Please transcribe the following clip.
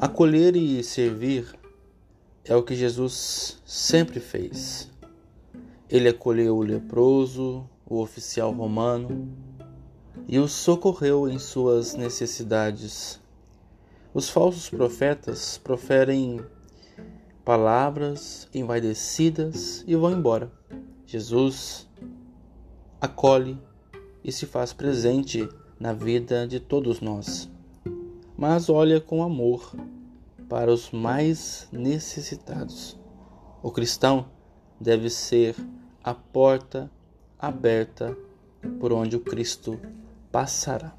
Acolher e servir é o que Jesus sempre fez. Ele acolheu o leproso, o oficial romano e o socorreu em suas necessidades. Os falsos profetas proferem palavras envaidecidas e vão embora. Jesus acolhe e se faz presente na vida de todos nós, mas olha com amor para os mais necessitados. O cristão deve ser a porta aberta por onde o Cristo passará.